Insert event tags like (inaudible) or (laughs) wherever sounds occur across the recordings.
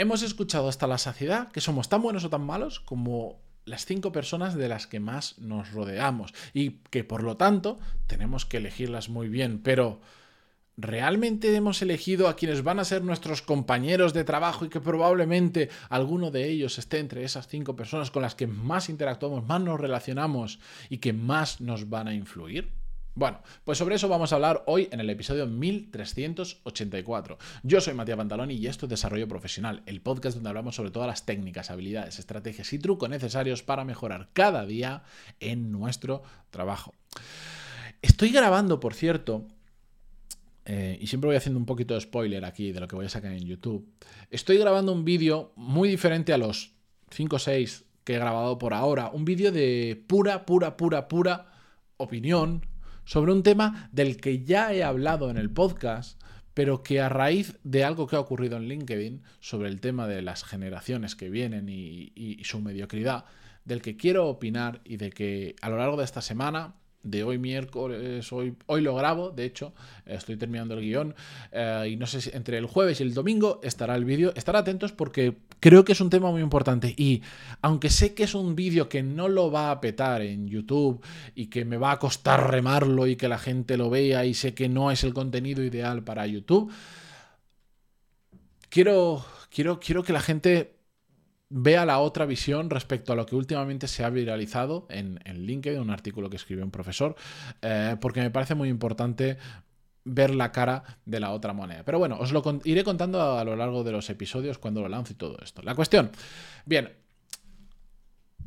Hemos escuchado hasta la saciedad que somos tan buenos o tan malos como las cinco personas de las que más nos rodeamos y que por lo tanto tenemos que elegirlas muy bien, pero ¿realmente hemos elegido a quienes van a ser nuestros compañeros de trabajo y que probablemente alguno de ellos esté entre esas cinco personas con las que más interactuamos, más nos relacionamos y que más nos van a influir? Bueno, pues sobre eso vamos a hablar hoy en el episodio 1384. Yo soy Matías Pantaloni y esto es Desarrollo Profesional, el podcast donde hablamos sobre todas las técnicas, habilidades, estrategias y trucos necesarios para mejorar cada día en nuestro trabajo. Estoy grabando, por cierto, eh, y siempre voy haciendo un poquito de spoiler aquí de lo que voy a sacar en YouTube. Estoy grabando un vídeo muy diferente a los 5 o 6 que he grabado por ahora. Un vídeo de pura, pura, pura, pura opinión, sobre un tema del que ya he hablado en el podcast, pero que a raíz de algo que ha ocurrido en LinkedIn sobre el tema de las generaciones que vienen y, su mediocridad, del que quiero opinar y de que a lo largo de esta semana de hoy miércoles, hoy, hoy lo grabo, de hecho, estoy terminando el guion, eh, y no sé si entre el jueves y el domingo estará el vídeo, estar atentos porque creo que es un tema muy importante y aunque sé que es un vídeo que no lo va a petar en YouTube y que me va a costar remarlo y que la gente lo vea y sé que no es el contenido ideal para YouTube, quiero, quiero, quiero que la gente vea la otra visión respecto a lo que últimamente se ha viralizado en, en LinkedIn, un artículo que escribió un profesor, eh, porque me parece muy importante ver la cara de la otra moneda. Pero bueno, os lo iré contando a lo largo de los episodios cuando lo lance y todo esto. La cuestión, bien,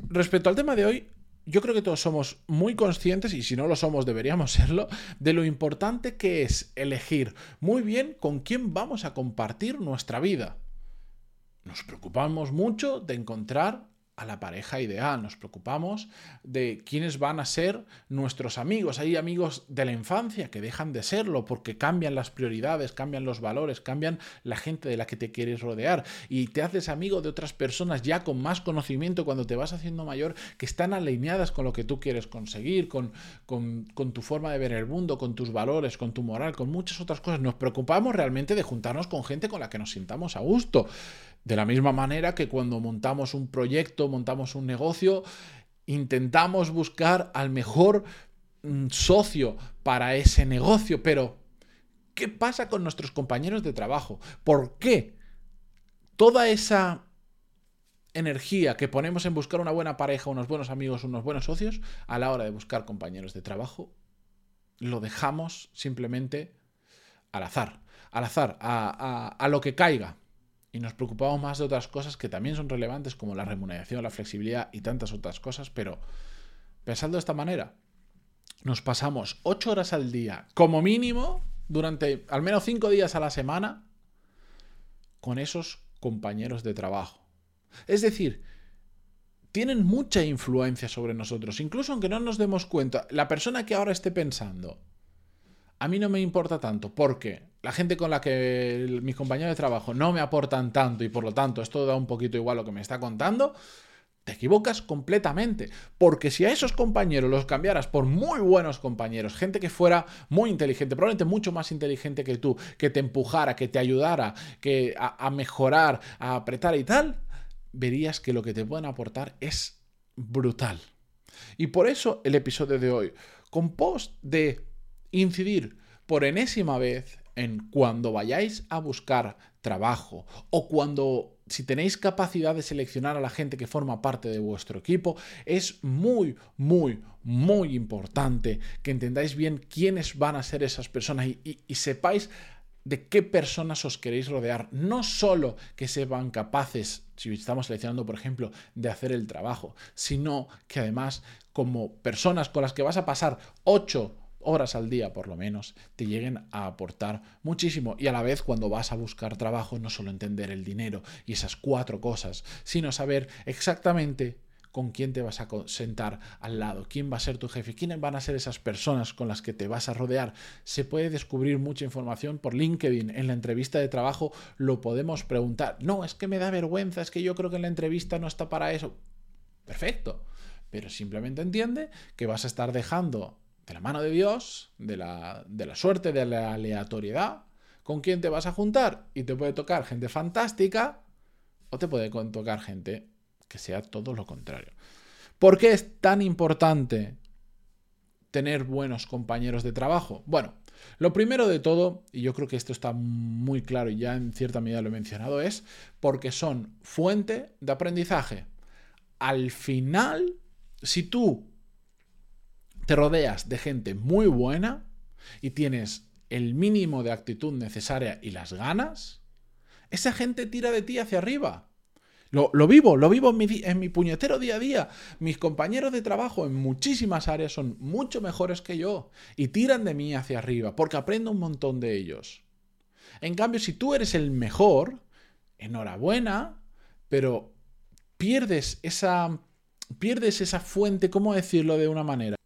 respecto al tema de hoy, yo creo que todos somos muy conscientes, y si no lo somos deberíamos (laughs) serlo, de lo importante que es elegir muy bien con quién vamos a compartir nuestra vida. Nos preocupamos mucho de encontrar a la pareja ideal, nos preocupamos de quiénes van a ser nuestros amigos. Hay amigos de la infancia que dejan de serlo porque cambian las prioridades, cambian los valores, cambian la gente de la que te quieres rodear y te haces amigo de otras personas ya con más conocimiento cuando te vas haciendo mayor que están alineadas con lo que tú quieres conseguir, con, con, con tu forma de ver el mundo, con tus valores, con tu moral, con muchas otras cosas. Nos preocupamos realmente de juntarnos con gente con la que nos sintamos a gusto. De la misma manera que cuando montamos un proyecto, montamos un negocio, intentamos buscar al mejor mm, socio para ese negocio, pero ¿qué pasa con nuestros compañeros de trabajo? ¿Por qué toda esa energía que ponemos en buscar una buena pareja, unos buenos amigos, unos buenos socios, a la hora de buscar compañeros de trabajo, lo dejamos simplemente al azar, al azar, a, a lo que caiga y nos preocupamos más de otras cosas que también son relevantes como la remuneración, la flexibilidad y tantas otras cosas, pero pensando de esta manera, nos pasamos ocho horas al día, como mínimo, durante al menos cinco días a la semana, con esos compañeros de trabajo. Es decir, tienen mucha influencia sobre nosotros, incluso aunque no nos demos cuenta. La persona que ahora esté pensando, a mí no me importa tanto, porque la gente con la que mis compañeros de trabajo no me aportan tanto y por lo tanto esto da un poquito igual lo que me está contando, te equivocas completamente. Porque si a esos compañeros los cambiaras por muy buenos compañeros, gente que fuera muy inteligente, probablemente mucho más inteligente que tú, que te empujara, que te ayudara, que a, a mejorar, a apretar y tal, verías que lo que te pueden aportar es brutal. Y por eso el episodio de hoy, con post de incidir por enésima vez en cuando vayáis a buscar trabajo o cuando si tenéis capacidad de seleccionar a la gente que forma parte de vuestro equipo, es muy, muy, muy importante que entendáis bien quiénes van a ser esas personas y, sepáis de qué personas os queréis rodear. No solo que sean capaces, si estamos seleccionando, por ejemplo, de hacer el trabajo, sino que además como personas con las que vas a pasar 8 horas al día por lo menos, te lleguen a aportar muchísimo. Y a la vez cuando vas a buscar trabajo, no solo entender el dinero y esas cuatro cosas, sino saber exactamente con quién te vas a sentar al lado, quién va a ser tu jefe, quiénes van a ser esas personas con las que te vas a rodear. Se puede descubrir mucha información por LinkedIn. En la entrevista de trabajo lo podemos preguntar. No, es que me da vergüenza, es que yo creo que en la entrevista no está para eso. Perfecto. Pero simplemente entiende que vas a estar dejando de la mano de Dios, de la, de la suerte, de la aleatoriedad, con quién te vas a juntar y te puede tocar gente fantástica o te puede tocar gente que sea todo lo contrario. ¿Por qué es tan importante tener buenos compañeros de trabajo? Bueno, lo primero de todo, y yo creo que esto está muy claro y ya en cierta medida lo he mencionado, es porque son fuente de aprendizaje. Al final, si tú te rodeas de gente muy buena y tienes el mínimo de actitud necesaria y las ganas, esa gente tira de ti hacia arriba. Lo, vivo, lo vivo en mi, en mi, puñetero día a día. Mis compañeros de trabajo en muchísimas áreas son mucho mejores que yo y tiran de mí hacia arriba porque aprendo un montón de ellos. En cambio, si tú eres el mejor, enhorabuena, pero pierdes esa, pierdes esa fuente, ¿cómo decirlo de una manera?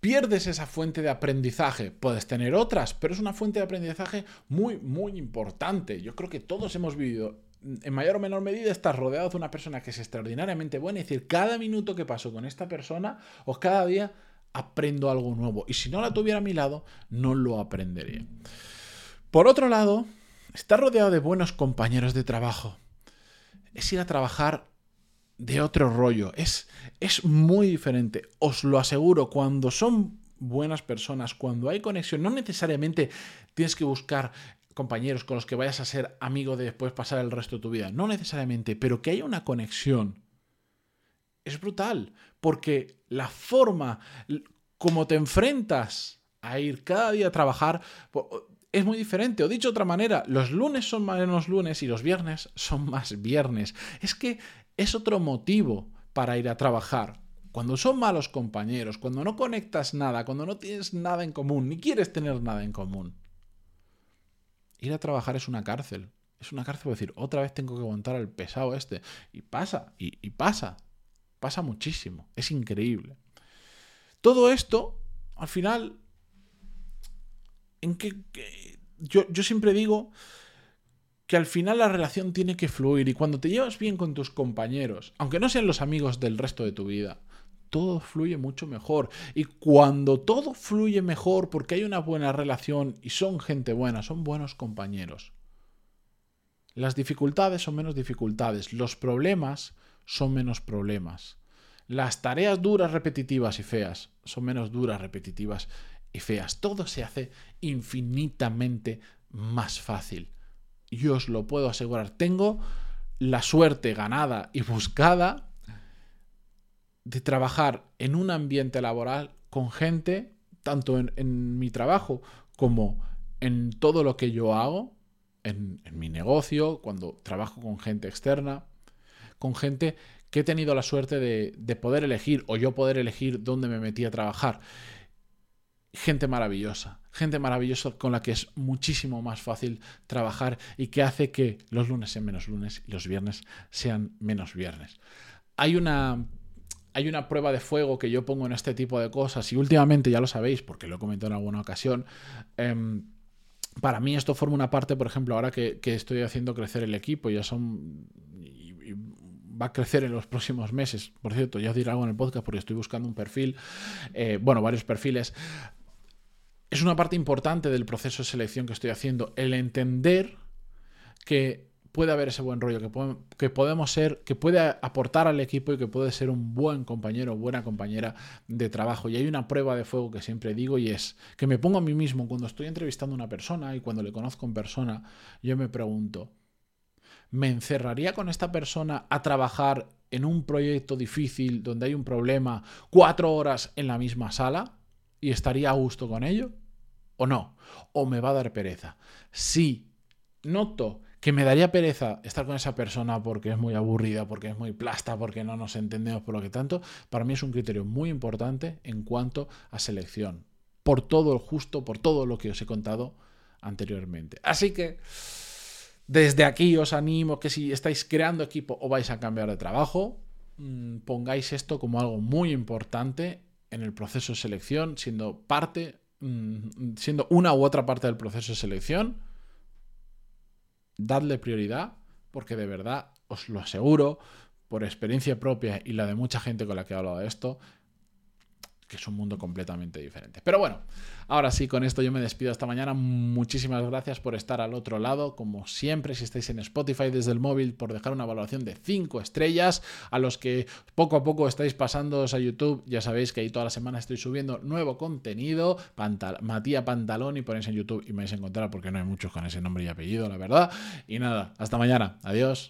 Pierdes esa fuente de aprendizaje. Puedes tener otras, pero es una fuente de aprendizaje muy, muy importante. Yo creo que todos hemos vivido, en mayor o menor medida, estar rodeado de una persona que es extraordinariamente buena. Es decir, cada minuto que paso con esta persona o cada día aprendo algo nuevo. Y si no la tuviera a mi lado, no lo aprendería. Por otro lado, estar rodeado de buenos compañeros de trabajo es ir a trabajar de otro rollo. Es, es muy diferente. Os lo aseguro, cuando son buenas personas, cuando hay conexión, no necesariamente tienes que buscar compañeros con los que vayas a ser amigo de después pasar el resto de tu vida. No necesariamente, pero que haya una conexión. Es brutal, porque la forma como te enfrentas a ir cada día a trabajar es muy diferente. O dicho de otra manera, los lunes son menos lunes y los viernes son más viernes. Es que es otro motivo para ir a trabajar. Cuando son malos compañeros, cuando no conectas nada, cuando no tienes nada en común, ni quieres tener nada en común. Ir a trabajar es una cárcel. Es una cárcel, decir, otra vez tengo que aguantar al pesado este. Y pasa, y, pasa. Pasa muchísimo. Es increíble. Todo esto, al final, en que, yo, yo siempre digo que al final la relación tiene que fluir y cuando te llevas bien con tus compañeros, aunque no sean los amigos del resto de tu vida, todo fluye mucho mejor. Y cuando todo fluye mejor porque hay una buena relación y son gente buena, son buenos compañeros, las dificultades son menos dificultades, los problemas son menos problemas. Las tareas duras, repetitivas y feas son menos duras, repetitivas y feas. Todo se hace infinitamente más fácil y os lo puedo asegurar. Tengo la suerte ganada y buscada de trabajar en un ambiente laboral con gente, tanto en, mi trabajo como en todo lo que yo hago, en, mi negocio, cuando trabajo con gente externa, con gente que he tenido la suerte de, de poder elegir o yo poder elegir dónde me metí a trabajar gente maravillosa, gente maravillosa con la que es muchísimo más fácil trabajar y que hace que los lunes sean menos lunes y los viernes sean menos viernes. Hay una, hay una prueba de fuego que yo pongo en este tipo de cosas y últimamente ya lo sabéis porque lo he comentado en alguna ocasión. Em, para mí esto forma una parte, por ejemplo, ahora que, estoy haciendo crecer el equipo, ya son va a crecer en los próximos meses. Por cierto, ya os diré algo en el podcast porque estoy buscando un perfil, eh, bueno, varios perfiles es una parte importante del proceso de selección que estoy haciendo, el entender que puede haber ese buen rollo, que, podemos ser, que puede aportar al equipo y que puede ser un buen compañero o buena compañera de trabajo. Y hay una prueba de fuego que siempre digo y es que me pongo a mí mismo cuando estoy entrevistando a una persona y cuando le conozco en persona, yo me pregunto, ¿me encerraría con esta persona a trabajar en un proyecto difícil donde hay un problema cuatro horas en la misma sala? ¿Y estaría a gusto con ello? o no, o me va a dar pereza. Si noto que me daría pereza estar con esa persona porque es muy aburrida, porque es muy plasta, porque no nos entendemos por lo que tanto, para mí es un criterio muy importante en cuanto a selección, por todo el justo, por todo lo que os he contado anteriormente. Así que desde aquí os animo que si estáis creando equipo o vais a cambiar de trabajo, mm, pongáis esto como algo muy importante en el proceso de selección, siendo parte Mm, siendo una u otra parte del proceso de selección, dadle prioridad, porque de verdad, os lo aseguro, por experiencia propia y la de mucha gente con la que he hablado de esto, que es un mundo completamente diferente. Pero bueno, ahora sí, con esto yo me despido esta mañana. Muchísimas gracias por estar al otro lado. Como siempre, si estáis en Spotify desde el móvil, por dejar una valoración de 5 estrellas. A los que poco a poco estáis pasándoos a YouTube, ya sabéis que ahí toda la semana estoy subiendo nuevo contenido. Pantal Matías Pantaloni, ponéis en YouTube y me vais a encontrar porque no hay muchos con ese nombre y apellido, la verdad. Y nada, hasta mañana. Adiós.